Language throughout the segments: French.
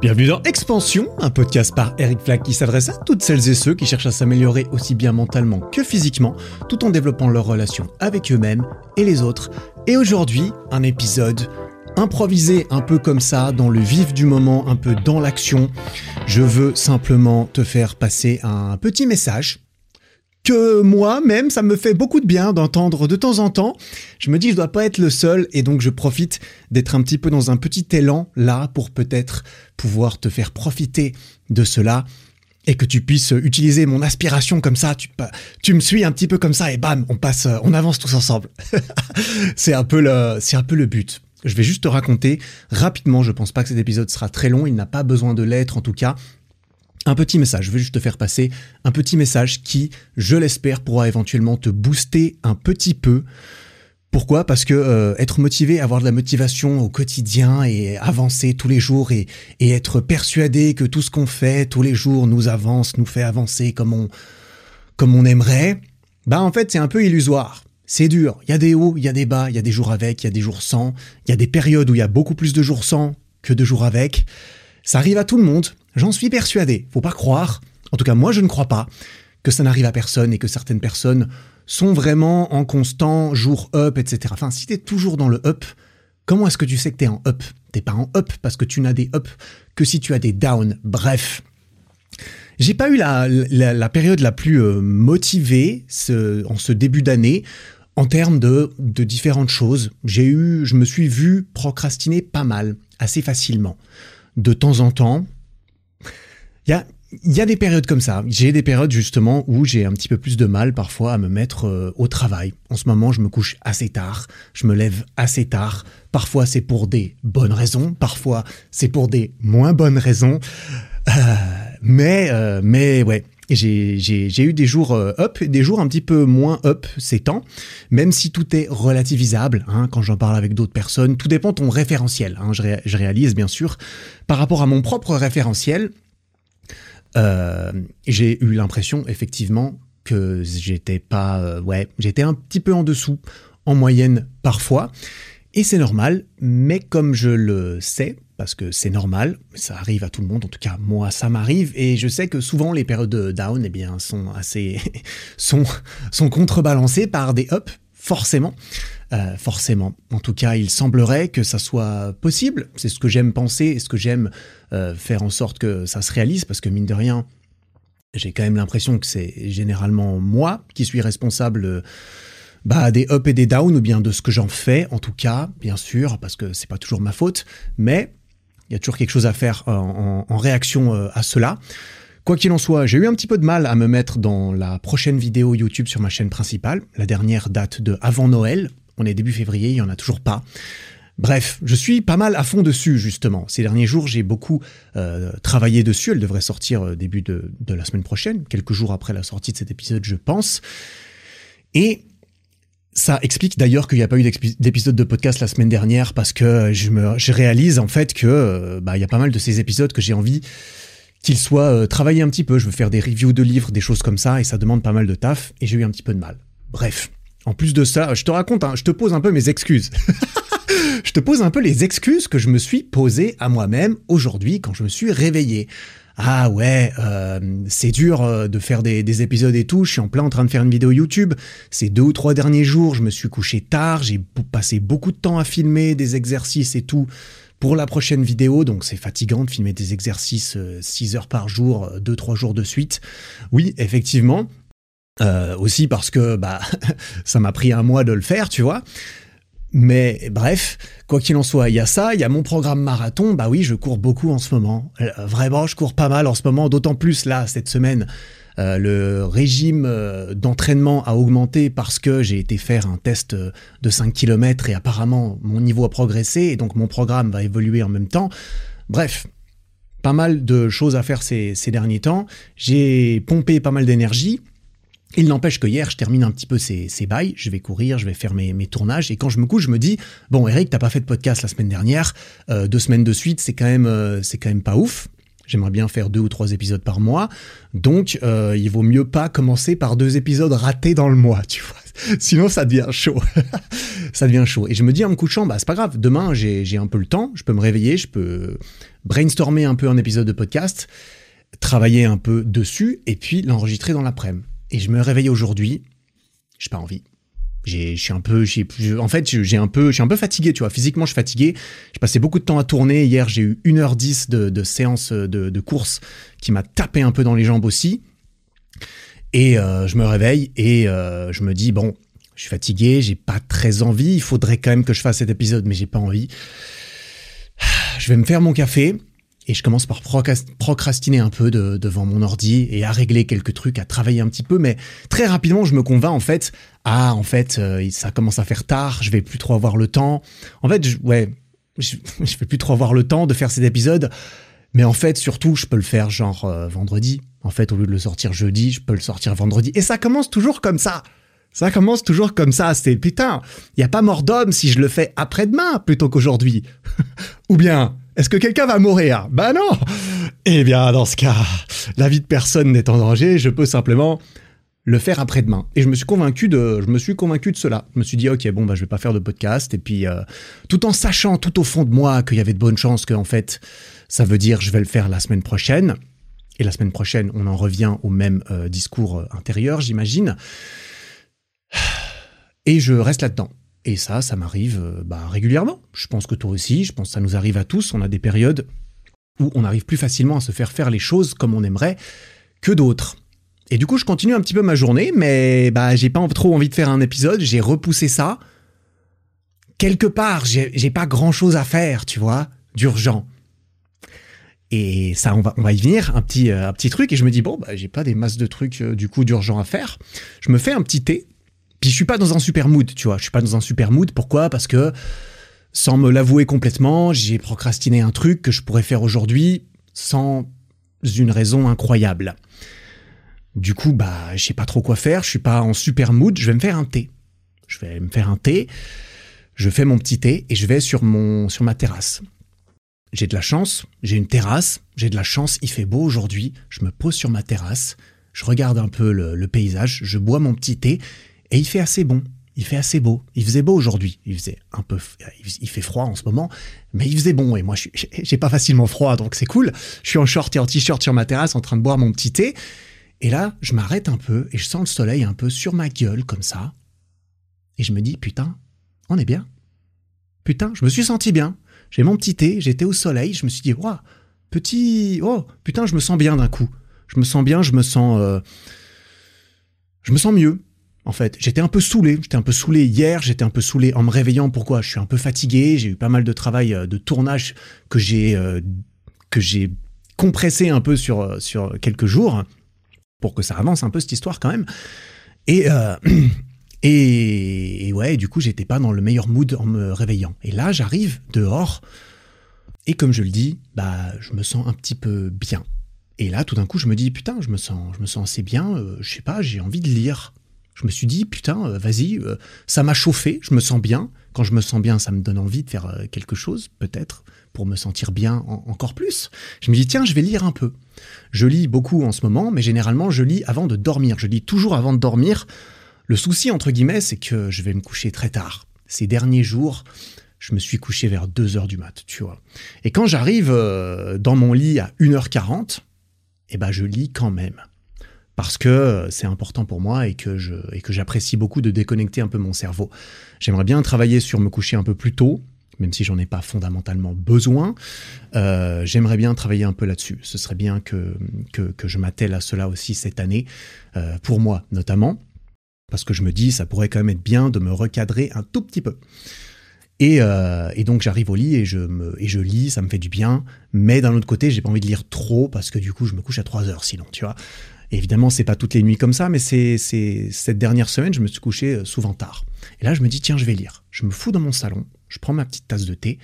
Bienvenue dans Expansion, un podcast par Eric Flack qui s'adresse à toutes celles et ceux qui cherchent à s'améliorer aussi bien mentalement que physiquement, tout en développant leurs relations avec eux-mêmes et les autres. Et aujourd'hui, un épisode improvisé un peu comme ça, dans le vif du moment, un peu dans l'action. Je veux simplement te faire passer un petit message que moi-même, ça me fait beaucoup de bien d'entendre de temps en temps. Je me dis, je dois pas être le seul, et donc je profite d'être un petit peu dans un petit élan là pour peut-être pouvoir te faire profiter de cela et que tu puisses utiliser mon aspiration comme ça, tu, tu me suis un petit peu comme ça et bam, on passe, on avance tous ensemble. c'est un peu le, c'est un peu le but. Je vais juste te raconter rapidement, je pense pas que cet épisode sera très long, il n'a pas besoin de l'être en tout cas, un petit message, je vais juste te faire passer un petit message qui, je l'espère, pourra éventuellement te booster un petit peu. Pourquoi? Parce que euh, être motivé, avoir de la motivation au quotidien et avancer tous les jours et, être persuadé que tout ce qu'on fait tous les jours nous avance, nous fait avancer comme on, comme on aimerait, bah en fait c'est un peu illusoire. C'est dur. Il y a des hauts, il y a des bas, il y a des jours avec, il y a des jours sans. Il y a des périodes où il y a beaucoup plus de jours sans que de jours avec. Ça arrive à tout le monde. J'en suis persuadé. Faut pas croire, en tout cas moi je ne crois pas, que ça n'arrive à personne et que certaines personnes sont vraiment en constant jour up, etc. Enfin, si t'es toujours dans le up, comment est-ce que tu sais que t'es en up? T'es pas en up parce que tu n'as des up que si tu as des down. Bref. J'ai pas eu la, période la plus euh, motivée en ce début d'année en termes de, de différentes choses. J'ai eu, je me suis vu procrastiner pas mal, assez facilement. De temps en temps, il y a, des périodes comme ça. J'ai des périodes justement où j'ai un petit peu plus de mal parfois à me mettre euh, au travail. En ce moment, je me couche assez tard, je me lève assez tard. Parfois, c'est pour des bonnes raisons, parfois, c'est pour des moins bonnes raisons. Euh, mais, euh, mais ouais, j'ai eu des jours up et des jours un petit peu moins up ces temps, même si tout est relativisable. Hein, quand j'en parle avec d'autres personnes, tout dépend de ton référentiel. Hein, je, je, réalise bien sûr. Par rapport à mon propre référentiel, euh, j'ai eu l'impression effectivement que j'étais pas, euh, ouais, j'étais un petit peu en dessous en moyenne parfois. Et c'est normal, mais comme je le sais, parce que c'est normal, ça arrive à tout le monde, en tout cas moi ça m'arrive, et je sais que souvent les périodes de down eh bien, sont assez sont, sont contrebalancées par des up, forcément. Euh, forcément. En tout cas, il semblerait que ça soit possible. C'est ce que j'aime penser et ce que j'aime euh, faire en sorte que ça se réalise, parce que mine de rien, j'ai quand même l'impression que c'est généralement moi qui suis responsable euh, bah, des up et des down, ou bien de ce que j'en fais, en tout cas, bien sûr, parce que c'est pas toujours ma faute, mais il y a toujours quelque chose à faire en, en réaction à cela. Quoi qu'il en soit, j'ai eu un petit peu de mal à me mettre dans la prochaine vidéo YouTube sur ma chaîne principale. La dernière date de avant Noël, on est début février, il n'y en a toujours pas. Bref, je suis pas mal à fond dessus justement. Ces derniers jours, j'ai beaucoup euh, travaillé dessus. Elle devrait sortir euh, début de, la semaine prochaine, quelques jours après la sortie de cet épisode, je pense. Et ça explique d'ailleurs qu'il n'y a pas eu d'épisode de podcast la semaine dernière parce que je, me, je réalise en fait que euh, bah, il y a pas mal de ces épisodes que j'ai envie qu'ils soient travaillés un petit peu. Je veux faire des reviews de livres, des choses comme ça, et ça demande pas mal de taf, et j'ai eu un petit peu de mal. Bref. En plus de ça, je te raconte, hein, je te pose un peu mes excuses. je te pose un peu les excuses que je me suis posées à moi-même aujourd'hui quand je me suis réveillé. Ah ouais, euh, c'est dur euh, de faire des, épisodes et tout, je suis en plein en train de faire une vidéo YouTube. Ces deux ou trois derniers jours, je me suis couché tard, j'ai passé beaucoup de temps à filmer des exercices et tout pour la prochaine vidéo, donc c'est fatigant de filmer des exercices 6 euh, heures par jour, 2-3 jours de suite. Oui, effectivement, euh, aussi parce que bah ça m'a pris un mois de le faire, tu vois. Mais bref, quoi qu'il en soit, il y a ça, il y a mon programme marathon. Bah oui, je cours beaucoup en ce moment. Euh, vraiment, je cours pas mal en ce moment, d'autant plus là, cette semaine. Euh, le régime d'entraînement a augmenté parce que j'ai été faire un test de 5 km et apparemment mon niveau a progressé et donc mon programme va évoluer en même temps. Bref, pas mal de choses à faire ces derniers temps. J'ai pompé pas mal d'énergie. Il n'empêche que hier, je termine un petit peu ces, bails, je vais courir, je vais faire mes, tournages, et quand je me couche, je me dis, bon Eric, t'as pas fait de podcast la semaine dernière, euh, deux semaines de suite, c'est quand même, euh, c'est quand même pas ouf. J'aimerais bien faire deux ou trois épisodes par mois, donc euh, il vaut mieux pas commencer par deux épisodes ratés dans le mois, tu vois. Sinon, ça devient chaud. ça devient chaud. Et je me dis en me couchant, bah, c'est pas grave. Demain, j'ai un peu le temps. Je peux me réveiller. Je peux brainstormer un peu un épisode de podcast, travailler un peu dessus et puis l'enregistrer dans l'après-midi. Et je me réveille aujourd'hui. J'ai pas envie. Je suis un peu, en fait, j'ai un peu, je suis un peu fatigué, tu vois. Physiquement, je suis fatigué. J'ai passé beaucoup de temps à tourner. Hier, j'ai eu 1h10 de, de séance de, de course qui m'a tapé un peu dans les jambes aussi. Et euh, je me réveille et euh, je me dis bon, je suis fatigué, j'ai pas très envie. Il faudrait quand même que je fasse cet épisode, mais j'ai pas envie. Je vais me faire mon café et je commence par procrastiner un peu devant mon ordi et à régler quelques trucs, à travailler un petit peu. Mais très rapidement, je me convainc en fait. Ah, en fait, euh, ça commence à faire tard. Je vais plus trop avoir le temps. En fait, je, ouais, je, je vais plus trop avoir le temps de faire cet épisode. Mais en fait, surtout, je peux le faire genre vendredi en fait, au lieu de le sortir jeudi, je peux le sortir vendredi. Et ça commence toujours comme ça. Ça commence toujours comme ça. C'est putain, il y a pas mort d'homme si je le fais après-demain plutôt qu'aujourd'hui. Ou bien, est-ce que quelqu'un va mourir? Bah non. Eh bien, dans ce cas, la vie de personne n'est en danger. Je peux simplement le faire après-demain. Et je me suis convaincu de, je me suis convaincu de cela. Je me suis dit, ok, bon, bah, je vais pas faire de podcast. Et puis, euh, tout en sachant tout au fond de moi qu'il y avait de bonnes chances que, en fait, ça veut dire je vais le faire la semaine prochaine. Et la semaine prochaine, on en revient au même euh, discours euh, intérieur, j'imagine. Et je reste là-dedans. Et ça, ça m'arrive euh, bah, régulièrement. Je pense que toi aussi, je pense que ça nous arrive à tous. On a des périodes où on arrive plus facilement à se faire faire les choses comme on aimerait que d'autres. Et du coup, je continue un petit peu ma journée, mais bah, j'ai pas trop envie de faire un épisode. J'ai repoussé ça. Quelque part, j'ai pas grand chose à faire, tu vois, d'urgent. Et ça, on va, y venir, un petit, euh, un petit truc. Et je me dis, bon, bah, j'ai pas des masses de trucs, euh, du coup, d'urgent à faire. Je me fais un petit thé. Puis je suis pas dans un super mood, tu vois. Je suis pas dans un super mood. Pourquoi? Parce que, sans me l'avouer complètement, j'ai procrastiné un truc que je pourrais faire aujourd'hui sans une raison incroyable. Du coup, bah, je sais pas trop quoi faire. Je suis pas en super mood. Je vais me faire un thé. Je vais me faire un thé. Je fais mon petit thé et je vais sur mon, sur ma terrasse j'ai de la chance, j'ai une terrasse, j'ai de la chance, il fait beau aujourd'hui, je me pose sur ma terrasse, je regarde un peu le, paysage, je bois mon petit thé, et il fait assez bon, il fait assez beau. Il faisait beau aujourd'hui, il faisait un peu, il fait froid en ce moment, mais il faisait bon, et moi j'ai pas facilement froid, donc c'est cool. Je suis en short et en t-shirt sur ma terrasse en train de boire mon petit thé, et là je m'arrête un peu, et je sens le soleil un peu sur ma gueule comme ça, et je me dis, putain, on est bien. Putain, je me suis senti bien. J'ai mon petit thé, j'étais au soleil, je me suis dit, waouh, petit, oh, putain, je me sens bien d'un coup. Je me sens bien, je me sens, euh, je me sens mieux. En fait, j'étais un peu saoulé. J'étais un peu saoulé hier. J'étais un peu saoulé en me réveillant. Pourquoi? Je suis un peu fatigué. J'ai eu pas mal de travail euh, de tournage que j'ai euh, que j'ai compressé un peu sur sur quelques jours pour que ça avance un peu cette histoire quand même. Et Et, ouais, du coup, j'étais pas dans le meilleur mood en me réveillant. Et là, j'arrive dehors, et comme je le dis, bah, je me sens un petit peu bien. Et là, tout d'un coup, je me dis, putain, je me sens, je me sens assez bien, euh, je sais pas, j'ai envie de lire. Je me suis dit, putain, euh, vas-y, euh, ça m'a chauffé, je me sens bien. Quand je me sens bien, ça me donne envie de faire quelque chose, peut-être, pour me sentir bien encore plus. Je me dis, tiens, je vais lire un peu. Je lis beaucoup en ce moment, mais généralement, je lis avant de dormir. Je lis toujours avant de dormir le souci, entre guillemets, c'est que je vais me coucher très tard. Ces derniers jours, je me suis couché vers 2 heures du mat, tu vois. Et quand j'arrive euh, dans mon lit à 1h40, eh ben, je lis quand même. Parce que c'est important pour moi et que je, et que j'apprécie beaucoup de déconnecter un peu mon cerveau. J'aimerais bien travailler sur me coucher un peu plus tôt, même si j'en ai pas fondamentalement besoin. Euh, j'aimerais bien travailler un peu là-dessus. Ce serait bien que, que, je m'attelle à cela aussi cette année, euh, pour moi notamment parce que je me dis, ça pourrait quand même être bien de me recadrer un tout petit peu. Et, euh, donc j'arrive au lit et je, me, et je lis, ça me fait du bien, mais d'un autre côté, j'ai pas envie de lire trop parce que du coup, je me couche à 3 heures sinon, tu vois. Évidemment, c'est pas toutes les nuits comme ça, mais c'est cette dernière semaine, je me suis couché euh, souvent tard. Et là, je me dis, tiens, je vais lire. Je me fous dans mon salon, je prends ma petite tasse de thé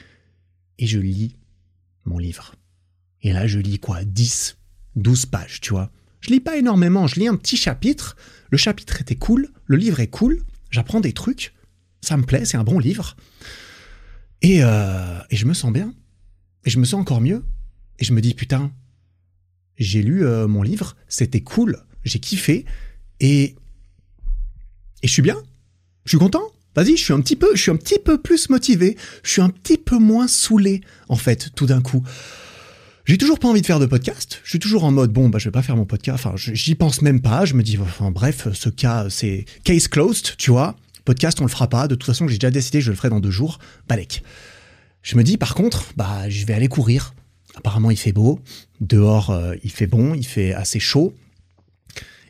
et je lis mon livre. Et là, je lis quoi? 10, 12 pages, tu vois. Je lis pas énormément, je lis un petit chapitre. Le chapitre était cool, le livre est cool, j'apprends des trucs, ça me plaît, c'est un bon livre. Et, euh, et, je me sens bien. Et je me sens encore mieux. Et je me dis, putain, j'ai lu euh, mon livre, c'était cool, j'ai kiffé, et, et je suis bien. Je suis content Vas-y, je suis un petit peu, je suis un petit peu plus motivé. Je suis un petit peu moins saoulé, en fait, tout d'un coup. J'ai toujours pas envie de faire de podcast. Je suis toujours en mode bon, bah je vais pas faire mon podcast. Enfin, j'y pense même pas. Je me dis, enfin bref, ce cas, c'est case closed, tu vois. Podcast, on le fera pas. De toute façon, j'ai déjà décidé, je le ferai dans deux jours. Balek. Je me dis, par contre, bah je vais aller courir. Apparemment, il fait beau. Dehors, euh, il fait bon, il fait assez chaud.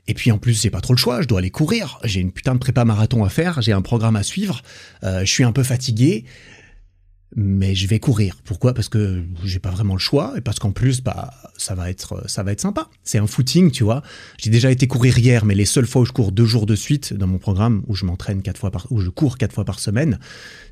Et puis en plus, j'ai pas trop le choix, je dois aller courir. J'ai une putain de prépa marathon à faire, j'ai un programme à suivre. Euh, je suis un peu fatigué, mais je vais courir. Pourquoi? Parce que j'ai pas vraiment le choix et parce qu'en plus, bah, ça va être, ça va être sympa. C'est un footing, tu vois. J'ai déjà été courir hier, mais les seules fois où je cours deux jours de suite dans mon programme, où je m'entraîne quatre fois par, où je cours quatre fois par semaine,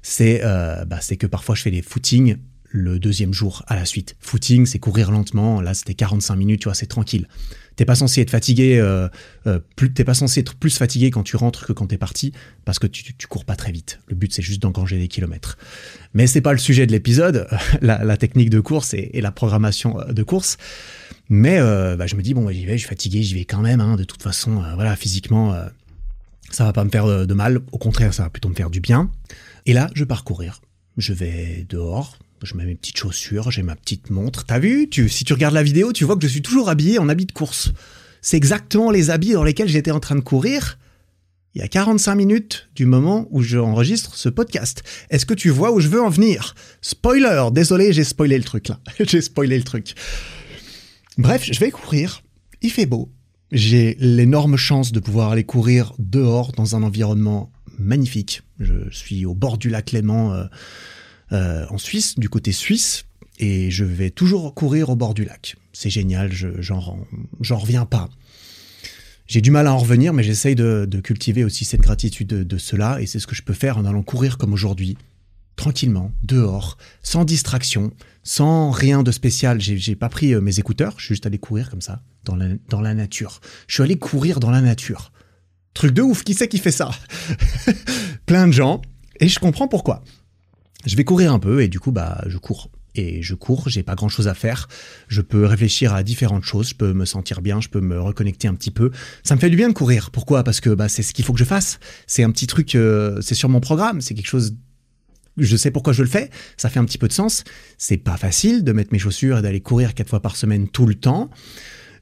c'est, euh, bah, c'est que parfois je fais des footings le deuxième jour à la suite. Footing, c'est courir lentement. Là, c'était 45 minutes, tu vois, c'est tranquille. T'es pas censé être fatigué, euh, euh, t'es pas censé être plus fatigué quand tu rentres que quand t'es parti, parce que tu, cours pas très vite. Le but, c'est juste d'engranger des kilomètres. Mais c'est pas le sujet de l'épisode, la, technique de course et, la programmation euh, de course. Mais bah, je me dis, bon, j'y vais, je suis fatigué, j'y vais quand même. Hein, de toute façon, voilà, physiquement, ça va pas me faire de, mal. Au contraire, ça va plutôt me faire du bien. Et là, je pars courir. Je vais dehors, je mets mes petites chaussures, j'ai ma petite montre. T'as vu Si tu regardes la vidéo, tu vois que je suis toujours habillé en habit de course. C'est exactement les habits dans lesquels j'étais en train de courir il y a 45 minutes du moment où j'enregistre ce podcast. Est-ce que tu vois où je veux en venir? Spoiler Désolé, j'ai spoilé le truc là. j'ai spoilé le truc. Bref, je vais courir. Il fait beau. J'ai l'énorme chance de pouvoir aller courir dehors dans un environnement magnifique. Je suis au bord du lac Léman. Euh, euh, en Suisse, du côté suisse, et je vais toujours courir au bord du lac. C'est génial, j'en reviens pas. J'ai du mal à en revenir, mais j'essaye de, cultiver aussi cette gratitude de, cela, et c'est ce que je peux faire en allant courir comme aujourd'hui, tranquillement, dehors, sans distraction, sans rien de spécial. J'ai pas pris euh, mes écouteurs, je suis juste allé courir comme ça, dans la, dans la nature. Je suis allé courir dans la nature. Truc de ouf, qui c'est qui fait ça? Plein de gens, et je comprends pourquoi je vais courir un peu et du coup bah je cours et je cours, j'ai pas grand chose à faire. Je peux réfléchir à différentes choses, je peux me sentir bien, je peux me reconnecter un petit peu. Ça me fait du bien de courir. Pourquoi? Parce que bah, c'est ce qu'il faut que je fasse. C'est un petit truc, euh, c'est sur mon programme, c'est quelque chose. Je sais pourquoi je le fais, ça fait un petit peu de sens. C'est pas facile de mettre mes chaussures et d'aller courir quatre fois par semaine tout le temps.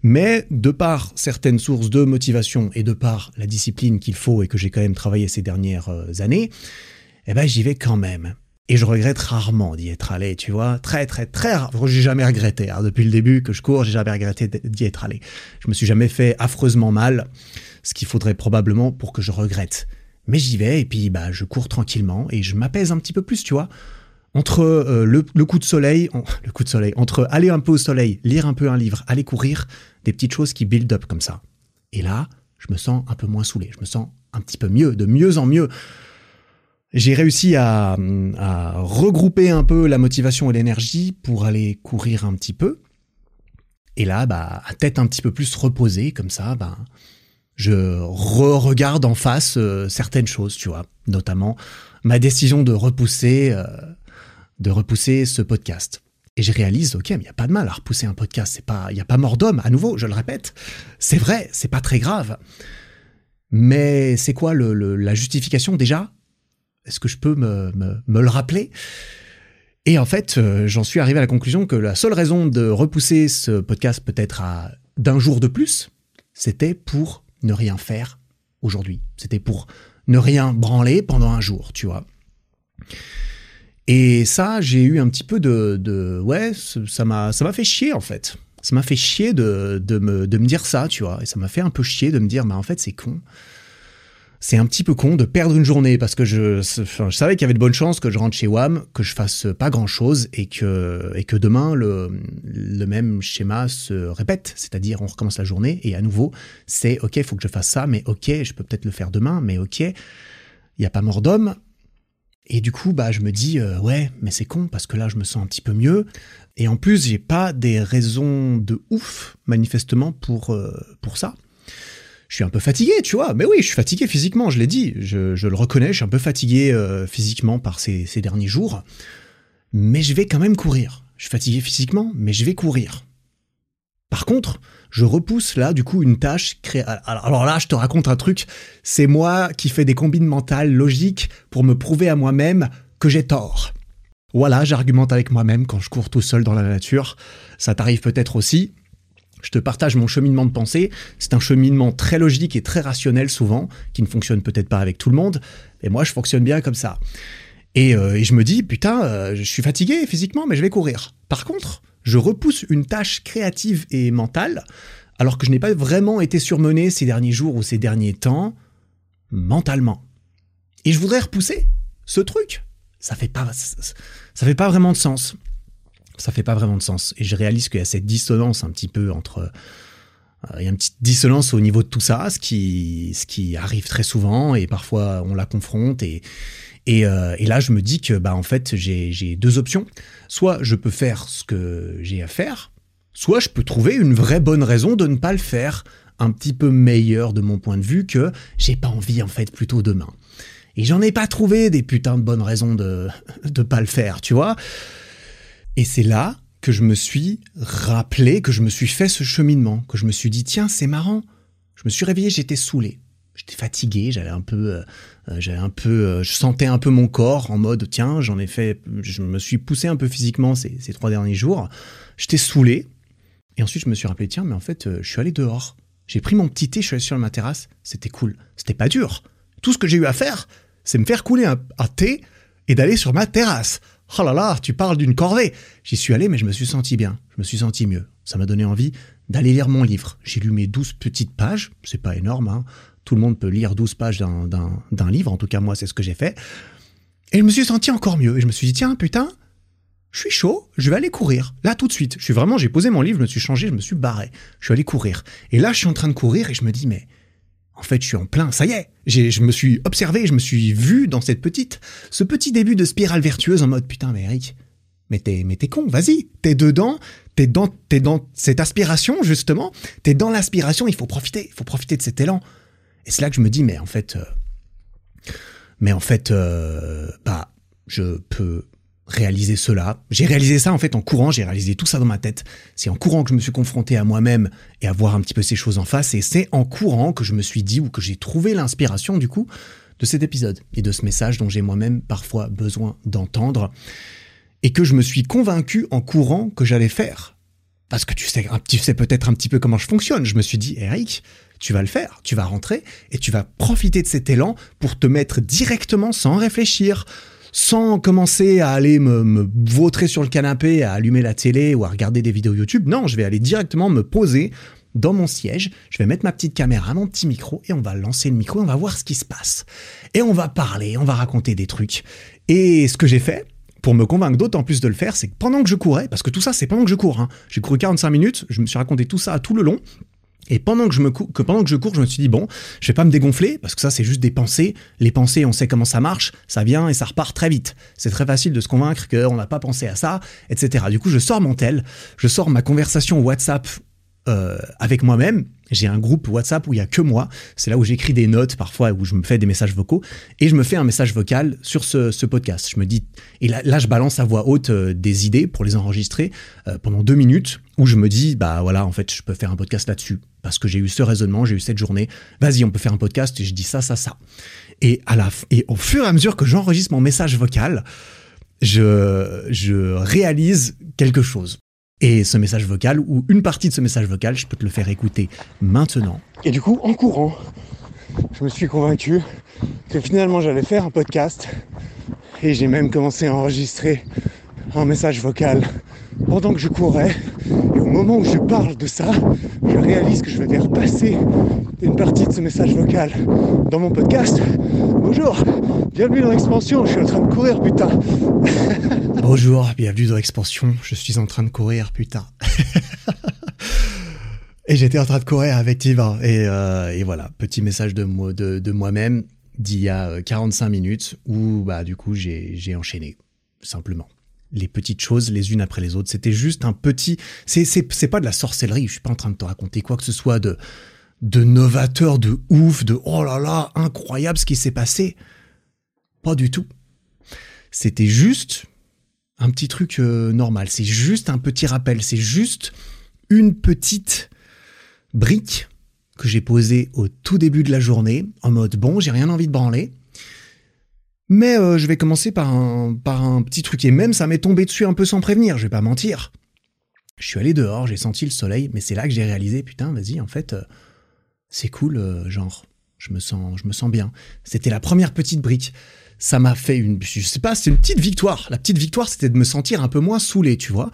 Mais de par certaines sources de motivation et de par la discipline qu'il faut et que j'ai quand même travaillé ces dernières euh, années, eh ben j'y vais quand même. Et je regrette rarement d'y être allé, tu vois. Très, très, très rare. J'ai jamais regretté. Alors, depuis le début que je cours, j'ai jamais regretté d'y être allé. Je me suis jamais fait affreusement mal, ce qu'il faudrait probablement pour que je regrette. Mais j'y vais et puis bah je cours tranquillement et je m'apaise un petit peu plus, tu vois. Entre euh, le, coup de soleil, le coup de soleil, entre aller un peu au soleil, lire un peu un livre, aller courir, des petites choses qui build up comme ça. Et là, je me sens un peu moins saoulé, je me sens un petit peu mieux, de mieux en mieux j'ai réussi à, regrouper un peu la motivation et l'énergie pour aller courir un petit peu. Et là, bah, à tête un petit peu plus reposée, comme ça, bah, je re-regarde en face euh, certaines choses, tu vois, notamment ma décision de repousser, euh, de repousser ce podcast. Et je réalise, ok, mais il n'y a pas de mal à repousser un podcast, il n'y a pas mort d'homme, à nouveau, je le répète, c'est vrai, c'est pas très grave. Mais c'est quoi la justification déjà? Est-ce que je peux me, le rappeler? Et en fait, euh, j'en suis arrivé à la conclusion que la seule raison de repousser ce podcast peut-être à d'un jour de plus, c'était pour ne rien faire aujourd'hui. C'était pour ne rien branler pendant un jour, tu vois. Et ça, j'ai eu un petit peu de, ouais, ça m'a, ça m'a fait chier en fait. Ça m'a fait chier de, me, de me dire ça, tu vois. Et ça m'a fait un peu chier de me dire, bah en fait, c'est con c'est un petit peu con de perdre une journée parce que je, savais qu'il y avait de bonnes chances que je rentre chez WAM, que je fasse pas grand chose et que, et que demain le, le même schéma se répète. C'est-à-dire, on recommence la journée et à nouveau, c'est OK, il faut que je fasse ça, mais OK, je peux peut-être le faire demain, mais OK, il n'y a pas mort d'homme. Et du coup, bah, je me dis, euh, ouais, mais c'est con parce que là, je me sens un petit peu mieux. Et en plus, j'ai pas des raisons de ouf, manifestement, pour, euh, pour ça je suis un peu fatigué, tu vois. Mais oui, je suis fatigué physiquement, je l'ai dit. Je, le reconnais, je suis un peu fatigué euh, physiquement par ces, derniers jours. Mais je vais quand même courir. Je suis fatigué physiquement, mais je vais courir. Par contre, je repousse là du coup une tâche cré... Alors là, je te raconte un truc, c'est moi qui fais des combines mentales logiques pour me prouver à moi-même que j'ai tort. Voilà, j'argumente avec moi-même quand je cours tout seul dans la nature. Ça t'arrive peut-être aussi. Je te partage mon cheminement de pensée. C'est un cheminement très logique et très rationnel souvent, qui ne fonctionne peut-être pas avec tout le monde. Et moi, je fonctionne bien comme ça. Et, euh, je me dis, putain, euh, je suis fatigué physiquement, mais je vais courir. Par contre, je repousse une tâche créative et mentale, alors que je n'ai pas vraiment été surmené ces derniers jours ou ces derniers temps, mentalement. Et je voudrais repousser ce truc. Ça fait pas, ça fait pas vraiment de sens ça fait pas vraiment de sens. Et je réalise qu'il y a cette dissonance un petit peu entre euh, il y a une petite dissonance au niveau de tout ça, ce qui, ce qui arrive très souvent et parfois on la confronte et, et, euh, là je me dis que bah en fait j'ai deux options. Soit je peux faire ce que j'ai à faire, soit je peux trouver une vraie bonne raison de ne pas le faire, un petit peu meilleur de mon point de vue que j'ai pas envie en fait plutôt demain. Et j'en ai pas trouvé des putains de bonnes raisons de de pas le faire, tu vois. Et c'est là que je me suis rappelé, que je me suis fait ce cheminement, que je me suis dit, tiens, c'est marrant. Je me suis réveillé, j'étais saoulé. J'étais fatigué, j'avais un peu, euh, euh, j'avais un peu, euh, je sentais un peu mon corps en mode, tiens, j'en ai fait, je me suis poussé un peu physiquement ces, ces trois derniers jours. J'étais saoulé. Et ensuite, je me suis rappelé, tiens, mais en fait, je suis allé dehors. J'ai pris mon petit thé, je suis allé sur ma terrasse. C'était cool. C'était pas dur. Tout ce que j'ai eu à faire, c'est me faire couler un thé et d'aller sur ma terrasse. Oh là là, tu parles d'une corvée. J'y suis allé, mais je me suis senti bien. Je me suis senti mieux. Ça m'a donné envie d'aller lire mon livre. J'ai lu mes douze petites pages. C'est pas énorme, hein. Tout le monde peut lire douze pages d'un livre. En tout cas, moi, c'est ce que j'ai fait. Et je me suis senti encore mieux. Et je me suis dit, tiens, putain, je suis chaud, je vais aller courir. Là, tout de suite. Je suis vraiment, j'ai posé mon livre, je me suis changé, je me suis barré. Je suis allé courir. Et là, je suis en train de courir et je me dis, mais en fait, je suis en plein, ça y est. Je me suis observé, je me suis vu dans cette petite, ce petit début de spirale vertueuse en mode putain, mais Eric, mais t'es, con, vas-y, t'es dedans, t'es dans, t'es dans cette aspiration justement, t'es dans l'aspiration, il faut profiter, il faut profiter de cet élan. Et c'est là que je me dis, mais en fait, euh, mais en fait, euh, bah, je peux réaliser cela. J'ai réalisé ça en fait en courant, j'ai réalisé tout ça dans ma tête. C'est en courant que je me suis confronté à moi-même et à voir un petit peu ces choses en face. Et c'est en courant que je me suis dit ou que j'ai trouvé l'inspiration du coup de cet épisode et de ce message dont j'ai moi-même parfois besoin d'entendre. Et que je me suis convaincu en courant que j'allais faire. Parce que tu sais, tu sais peut-être un petit peu comment je fonctionne. Je me suis dit, Eric, tu vas le faire, tu vas rentrer et tu vas profiter de cet élan pour te mettre directement sans réfléchir, sans commencer à aller me, me vautrer sur le canapé, à allumer la télé ou à regarder des vidéos YouTube. Non, je vais aller directement me poser dans mon siège, je vais mettre ma petite caméra, mon petit micro, et on va lancer le micro, et on va voir ce qui se passe. Et on va parler, on va raconter des trucs. Et ce que j'ai fait, pour me convaincre d'autant plus de le faire, c'est que pendant que je courais, parce que tout ça c'est pendant que je cours, hein, j'ai couru 45 minutes, je me suis raconté tout ça tout le long, et pendant que je me que pendant que je cours, je me suis dit bon, je vais pas me dégonfler parce que ça c'est juste des pensées. Les pensées, on sait comment ça marche, ça vient et ça repart très vite. C'est très facile de se convaincre qu'on n'a pas pensé à ça, etc. Du coup, je sors mon tel, je sors ma conversation WhatsApp euh, avec moi-même. J'ai un groupe WhatsApp où il y a que moi. C'est là où j'écris des notes parfois, où je me fais des messages vocaux et je me fais un message vocal sur ce, podcast. Je me dis et là, je balance à voix haute euh, des idées pour les enregistrer euh, pendant deux minutes où je me dis bah voilà en fait je peux faire un podcast là-dessus parce que j'ai eu ce raisonnement, j'ai eu cette journée. Vas-y, on peut faire un podcast et je dis ça, ça, ça. Et au fur et à mesure que j'enregistre mon message vocal, je, je réalise quelque chose. Et ce message vocal, ou une partie de ce message vocal, je peux te le faire écouter maintenant. Et du coup, en courant, je me suis convaincu que finalement j'allais faire un podcast. Et j'ai même commencé à enregistrer un message vocal pendant que je courais. Et au moment où je parle de ça, je réalise que je vais faire passer une partie de ce message vocal dans mon podcast. Bonjour, bienvenue dans l'expansion, je suis en train de courir, putain. Bonjour, bienvenue dans l'expansion, je suis en train de courir, putain. et j'étais en train de courir avec Et, euh, et voilà, petit message de, moi, de, de moi-même d'il y a 45 minutes où bah du coup j'ai enchaîné simplement les petites choses les unes après les autres. C'était juste un petit. C'est pas de la sorcellerie. Je suis pas en train de te raconter quoi que ce soit de de novateur, de ouf, de oh là là, incroyable ce qui s'est passé. Pas du tout. C'était juste un petit truc euh, normal. C'est juste un petit rappel. C'est juste une petite brique que j'ai posée au tout début de la journée, en mode bon, j'ai rien envie de branler. Mais euh, je vais commencer par un, petit truc. Et même, ça m'est tombé dessus un peu sans prévenir, je vais pas mentir. Je suis allé dehors, j'ai senti le soleil, mais c'est là que j'ai réalisé, putain, vas-y, en fait, euh, c'est cool, euh, genre, je me sens, je me sens bien. C'était la première petite brique. Ça m'a fait une, je sais pas, c'est une petite victoire. La petite victoire, c'était de me sentir un peu moins saoulé, tu vois.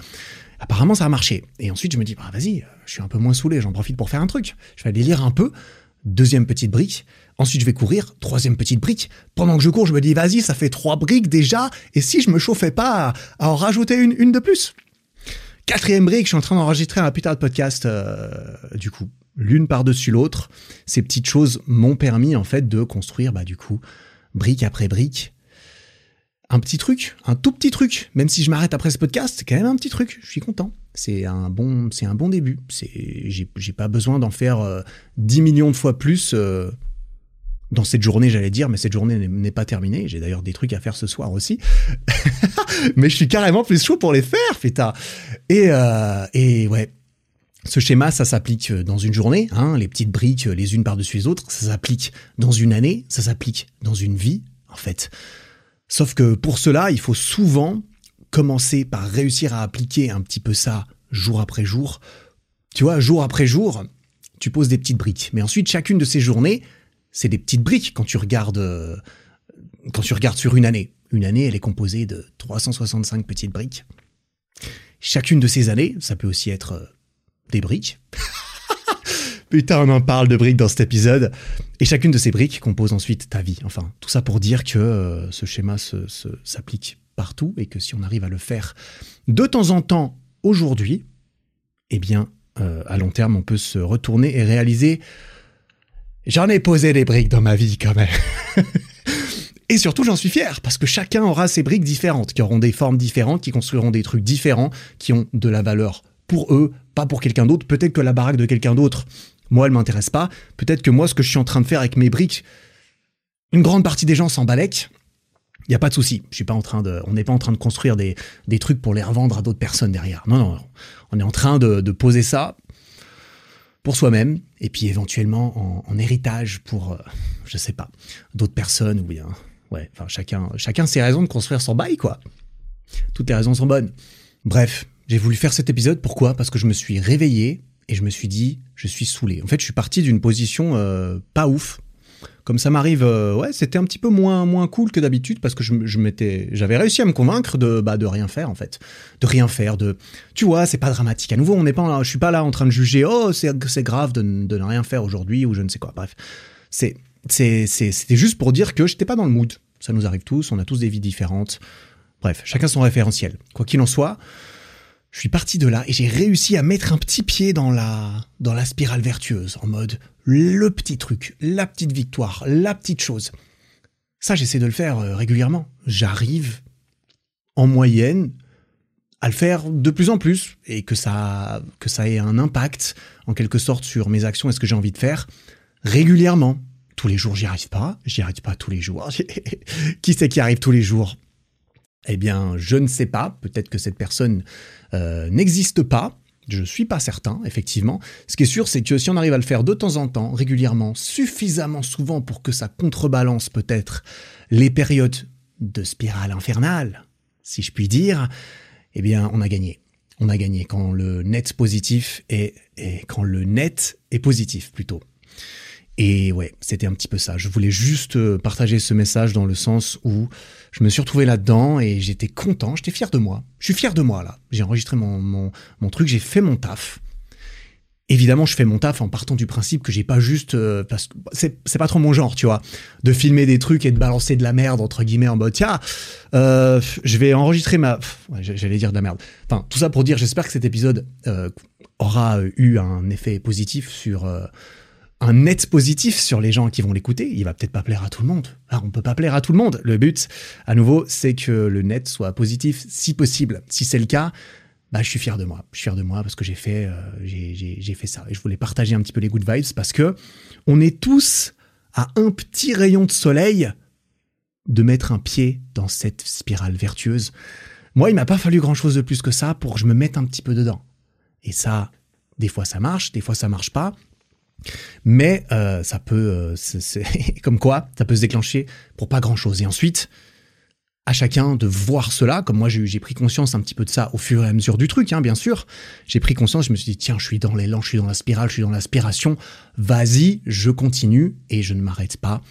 Apparemment, ça a marché. Et ensuite, je me dis, bah, vas-y, je suis un peu moins saoulé, j'en profite pour faire un truc. Je vais aller lire un peu. Deuxième petite brique. Ensuite, je vais courir. Troisième petite brique. Pendant que je cours, je me dis, vas-y, ça fait trois briques déjà. Et si je me chauffais pas à, en rajouter une, de plus? Quatrième brique, je suis en train d'enregistrer un putain de podcast, euh, du coup, l'une par-dessus l'autre. Ces petites choses m'ont permis, en fait, de construire, bah, du coup, brique après brique, un petit truc, un tout petit truc. Même si je m'arrête après ce podcast, c'est quand même un petit truc. Je suis content. C'est un bon, un bon début. J'ai, pas besoin d'en faire euh, 10 millions de fois plus euh, dans cette journée, j'allais dire, mais cette journée n'est, pas terminée. J'ai d'ailleurs des trucs à faire ce soir aussi. mais je suis carrément plus chaud pour les faire, putain. Et, euh, et ouais. Ce schéma, ça s'applique dans une journée, hein, les petites briques les unes par-dessus les autres, ça s'applique dans une année, ça s'applique dans une vie, en fait. Sauf que pour cela, il faut souvent commencer par réussir à appliquer un petit peu ça jour après jour. Tu vois, jour après jour, tu poses des petites briques. Mais ensuite, chacune de ces journées, c'est des petites briques quand tu regardes, euh, quand tu regardes sur une année. Une année, elle est composée de 365 petites briques. Chacune de ces années, ça peut aussi être euh, des briques. Putain, on en parle de briques dans cet épisode. Et chacune de ces briques compose ensuite ta vie. Enfin, tout ça pour dire que euh, ce schéma s'applique partout et que si on arrive à le faire de temps en temps aujourd'hui, eh bien, à long terme, on peut se retourner et réaliser j'en ai posé des briques dans ma vie quand même. Et surtout, j'en suis fier, parce que chacun aura ses briques différentes, qui auront des formes différentes, qui construiront des trucs différents, qui ont de la valeur pour eux, pas pour quelqu'un d'autre. Peut-être que la baraque de quelqu'un d'autre, moi, elle m'intéresse pas. Peut-être que moi, ce que je suis en train de faire avec mes briques, une grande partie des gens s'en balèquent. Il y a pas de souci. Je suis pas en train de, on n'est pas en train de construire des, des trucs pour les revendre à d'autres personnes derrière. Non, non, non. On est en train de, de poser ça pour soi-même et puis éventuellement en, héritage pour, euh, je sais pas, d'autres personnes ou bien, ouais, enfin chacun, chacun ses raisons de construire son bail quoi. Toutes les raisons sont bonnes. Bref, j'ai voulu faire cet épisode. Pourquoi? Parce que je me suis réveillé et je me suis dit, je suis saoulé. En fait, je suis parti d'une position euh, pas ouf. Comme ça m'arrive, euh, ouais, c'était un petit peu moins moins cool que d'habitude parce que je, m'étais, j'avais réussi à me convaincre de bah de rien faire en fait, de rien faire, de, tu vois, c'est pas dramatique. À nouveau, on n'est pas, là, je suis pas là en train de juger, oh c'est grave de, de ne rien faire aujourd'hui ou je ne sais quoi. Bref, c'est c'est c'était juste pour dire que j'étais pas dans le mood. Ça nous arrive tous, on a tous des vies différentes. Bref, chacun son référentiel. Quoi qu'il en soit, je suis parti de là et j'ai réussi à mettre un petit pied dans la, dans la spirale vertueuse, en mode le petit truc, la petite victoire, la petite chose. Ça, j'essaie de le faire euh, régulièrement. J'arrive, en moyenne, à le faire de plus en plus et que ça, que ça ait un impact, en quelque sorte, sur mes actions et ce que j'ai envie de faire régulièrement. Tous les jours, j'y arrive pas. J'y arrive pas tous les jours. qui c'est qui arrive tous les jours? Eh bien, je ne sais pas. Peut-être que cette personne euh, n'existe pas. Je suis pas certain, effectivement. Ce qui est sûr, c'est que si on arrive à le faire de temps en temps, régulièrement, suffisamment souvent pour que ça contrebalance peut-être les périodes de spirale infernale, si je puis dire, eh bien, on a gagné. On a gagné quand le net positif est, et quand le net est positif plutôt. Et ouais, c'était un petit peu ça. Je voulais juste euh, partager ce message dans le sens où je me suis retrouvé là-dedans et j'étais content, j'étais fier de moi. Je suis fier de moi là. J'ai enregistré mon, truc, j'ai fait mon taf. Évidemment, je fais mon taf en partant du principe que j'ai pas juste euh, parce que c'est pas trop mon genre, tu vois, de filmer des trucs et de balancer de la merde entre guillemets en mode tiens, euh, je vais enregistrer ma, j'allais dire de la merde. Enfin, tout ça pour dire, j'espère que cet épisode aura eu un effet positif sur un net positif sur les gens qui vont l'écouter. Il va peut-être pas plaire à tout le monde. Alors, on peut pas plaire à tout le monde. Le but, à nouveau, c'est que le net soit positif si possible. Si c'est le cas, bah, je suis fier de moi. Je suis fier de moi parce que j'ai fait, euh, j'ai fait ça. Et je voulais partager un petit peu les good vibes parce que on est tous à un petit rayon de soleil de mettre un pied dans cette spirale vertueuse. Moi, il m'a pas fallu grand chose de plus que ça pour que je me mette un petit peu dedans. Et ça, Des fois ça marche, des fois ça marche pas. Mais euh, ça peut, euh, comme quoi, ça peut se déclencher pour pas grand chose. Et ensuite, à chacun de voir cela, comme moi j'ai pris conscience un petit peu de ça au fur et à mesure du truc, hein, bien sûr. J'ai pris conscience, je me suis dit, tiens, je suis dans l'élan, je suis dans la spirale, je suis dans l'aspiration, vas-y, je continue et je ne m'arrête pas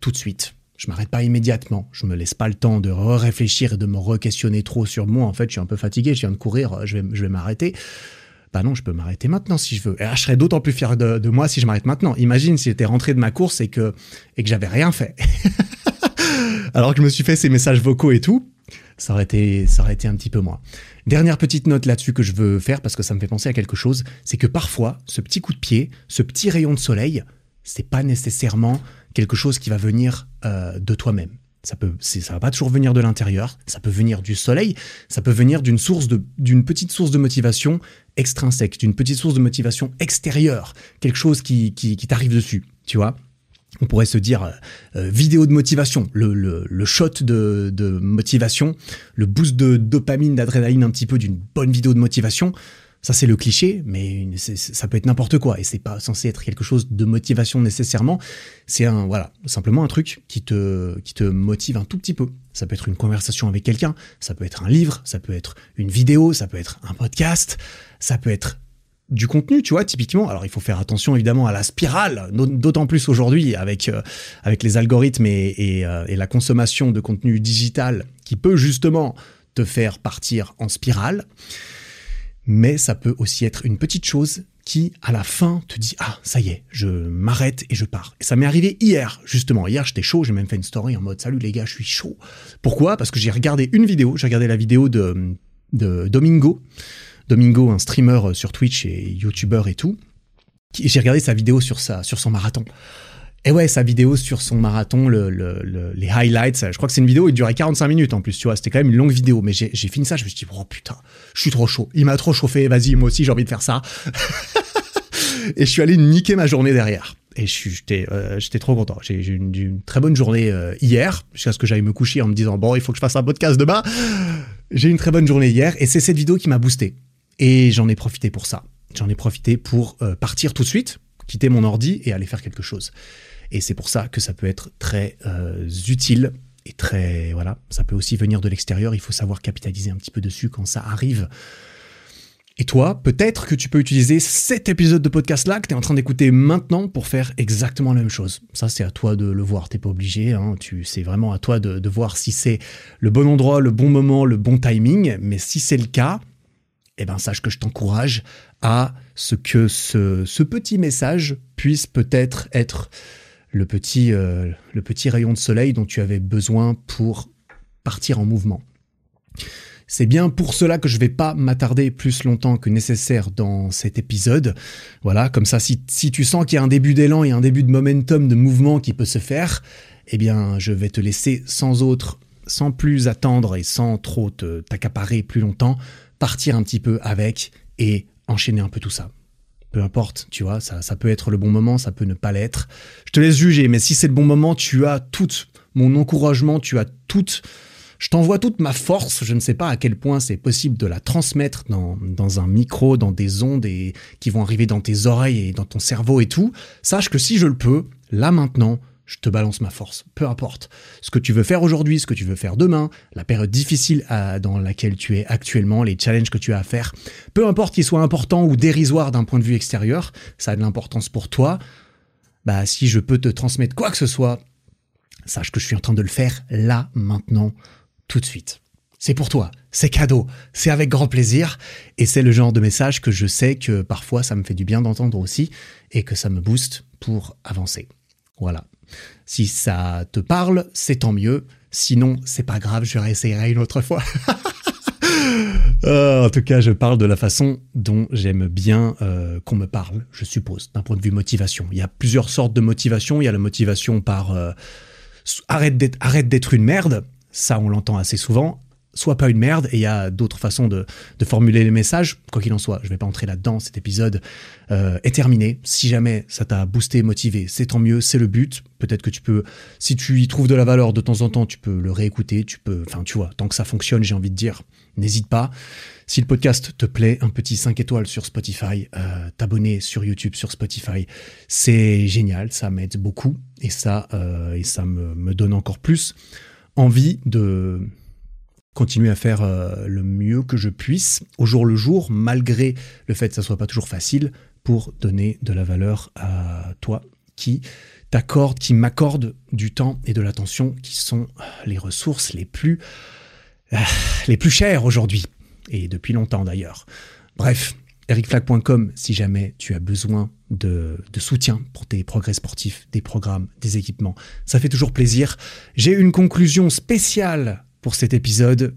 tout de suite. Je m'arrête pas immédiatement, je me laisse pas le temps de réfléchir et de me re-questionner trop sur moi. En fait, je suis un peu fatigué, je viens de courir, je vais, je vais m'arrêter. Bah non, je peux m'arrêter maintenant si je veux. Et je serais d'autant plus fier de, moi si je m'arrête maintenant. Imagine si j'étais rentré de ma course et que, et que j'avais rien fait. Alors que je me suis fait ces messages vocaux et tout, ça aurait été, ça aurait été un petit peu moins. Dernière petite note là-dessus que je veux faire parce que ça me fait penser à quelque chose, c'est que parfois, ce petit coup de pied, ce petit rayon de soleil, c'est pas nécessairement quelque chose qui va venir euh, de toi-même. Ça peut, ça va pas toujours venir de l'intérieur. Ça peut venir du soleil. Ça peut venir d'une source de, d'une petite source de motivation extrinsèque, d'une petite source de motivation extérieure, quelque chose qui, qui, qui t'arrive dessus. Tu vois on pourrait se dire euh, euh, vidéo de motivation, le, le, le shot de, de, motivation, le boost de dopamine, d'adrénaline un petit peu d'une bonne vidéo de motivation. Ça c'est le cliché, mais ça peut être n'importe quoi et c'est pas censé être quelque chose de motivation nécessairement. C'est un voilà simplement un truc qui te qui te motive un tout petit peu. Ça peut être une conversation avec quelqu'un, ça peut être un livre, ça peut être une vidéo, ça peut être un podcast, ça peut être du contenu, tu vois, typiquement. Alors, il faut faire attention évidemment à la spirale, d'autant plus aujourd'hui avec euh, avec les algorithmes euh, et, la consommation de contenu digital qui peut justement te faire partir en spirale. Mais ça peut aussi être une petite chose qui, à la fin, te dit ah ça y est, je m'arrête et je pars. Et ça m'est arrivé hier, justement. Hier, j'étais chaud, j'ai même fait une story en mode salut les gars, je suis chaud. Pourquoi? Parce que j'ai regardé une vidéo, j'ai regardé la vidéo de de Domingo Domingo, un streamer euh, sur Twitch et YouTuber et tout. J'ai regardé sa vidéo sur, sa, sur son marathon. Et ouais, sa vidéo sur son marathon, le, les highlights, je crois que c'est une vidéo, il durait 45 minutes en plus, tu vois, c'était quand même une longue vidéo, mais j'ai fini ça, je me suis dit, oh putain, je suis trop chaud, il m'a trop chauffé, vas-y, moi aussi j'ai envie de faire ça. et je suis allé niquer ma journée derrière. Et j'étais euh, j'étais trop content. J'ai eu une, très bonne journée euh, hier, jusqu'à ce que j'aille me coucher en me disant, bon, il faut que je fasse un podcast demain. J'ai eu une très bonne journée hier, et c'est cette vidéo qui m'a boosté. Et j'en ai profité pour ça. J'en ai profité pour euh, partir tout de suite, quitter mon ordi et aller faire quelque chose. Et c'est pour ça que ça peut être très euh, utile et très voilà. Ça peut aussi venir de l'extérieur. Il faut savoir capitaliser un petit peu dessus quand ça arrive. Et toi, peut-être que tu peux utiliser cet épisode de podcast là que tu es en train d'écouter maintenant pour faire exactement la même chose. Ça, c'est à toi de le voir. T'es pas obligé. Hein. C'est vraiment à toi de, de voir si c'est le bon endroit, le bon moment, le bon timing. Mais si c'est le cas, eh ben sache que je t'encourage à ce que ce, petit message puisse peut-être être le petit, euh, le petit rayon de soleil dont tu avais besoin pour partir en mouvement. C'est bien pour cela que je vais pas m'attarder plus longtemps que nécessaire dans cet épisode. Voilà, comme ça, si, si tu sens qu'il y a un début d'élan et un début de momentum, de mouvement qui peut se faire, eh bien, je vais te laisser sans autre, sans plus attendre et sans trop t'accaparer plus longtemps, partir un petit peu avec et enchaîner un peu tout ça. Peu importe, tu vois, ça, ça peut être le bon moment, ça peut ne pas l'être. Je te laisse juger, mais si c'est le bon moment, tu as tout mon encouragement, tu as toute... Je t'envoie toute ma force, je ne sais pas à quel point c'est possible de la transmettre dans, dans un micro, dans des ondes et, qui vont arriver dans tes oreilles et dans ton cerveau et tout. Sache que si je le peux, là maintenant, je te balance ma force, peu importe. Ce que tu veux faire aujourd'hui, ce que tu veux faire demain, la période difficile dans laquelle tu es actuellement, les challenges que tu as à faire, peu importe qu'ils soient importants ou dérisoires d'un point de vue extérieur, ça a de l'importance pour toi. Bah, si je peux te transmettre quoi que ce soit, sache que je suis en train de le faire là, maintenant, tout de suite. C'est pour toi, c'est cadeau, c'est avec grand plaisir, et c'est le genre de message que je sais que parfois ça me fait du bien d'entendre aussi, et que ça me booste pour avancer. Voilà. Si ça te parle, c'est tant mieux. Sinon, c'est pas grave, je réessayerai une autre fois. Euh, en tout cas, je parle de la façon dont j'aime bien euh, qu'on me parle, je suppose, d'un point de vue motivation. Il y a plusieurs sortes de motivation. Il y a la motivation par euh, arrête d'être une merde. Ça, on l'entend assez souvent. Sois pas une merde et il y a d'autres façons de, formuler les messages. Quoi qu'il en soit, je vais pas entrer là-dedans. Cet épisode euh, est terminé. Si jamais ça t'a boosté, motivé, c'est tant mieux, c'est le but. Peut-être que tu peux, si tu y trouves de la valeur de temps en temps, tu peux le réécouter. Tu peux, enfin, tu vois, tant que ça fonctionne, j'ai envie de dire, n'hésite pas. Si le podcast te plaît, un petit 5 étoiles sur Spotify, euh, t'abonner sur YouTube, sur Spotify, c'est génial, ça m'aide beaucoup et ça, euh, et ça me, me donne encore plus envie de continuer à faire euh, le mieux que je puisse au jour le jour, malgré le fait que ça soit pas toujours facile, pour donner de la valeur à toi qui t'accorde, qui m'accorde du temps et de l'attention, qui sont les ressources les plus euh, les plus chères aujourd'hui et depuis longtemps d'ailleurs. Bref, ericflag.com si jamais tu as besoin de, de, soutien pour tes progrès sportifs, des programmes, des équipements. Ça fait toujours plaisir. J'ai une conclusion spéciale pour cet épisode,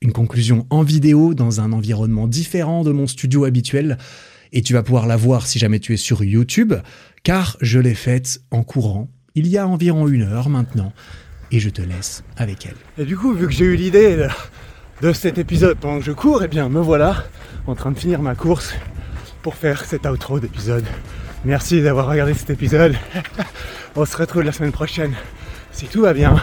une conclusion en vidéo dans un environnement différent de mon studio habituel. Et tu vas pouvoir la voir si jamais tu es sur YouTube, car je l'ai faite en courant, il y a environ une heure maintenant, et je te laisse avec elle. Et du coup, vu que j'ai eu l'idée de cet épisode pendant que je cours, eh bien me voilà en train de finir ma course pour faire cet outro d'épisode. Merci d'avoir regardé cet épisode. On se retrouve la semaine prochaine si tout va bien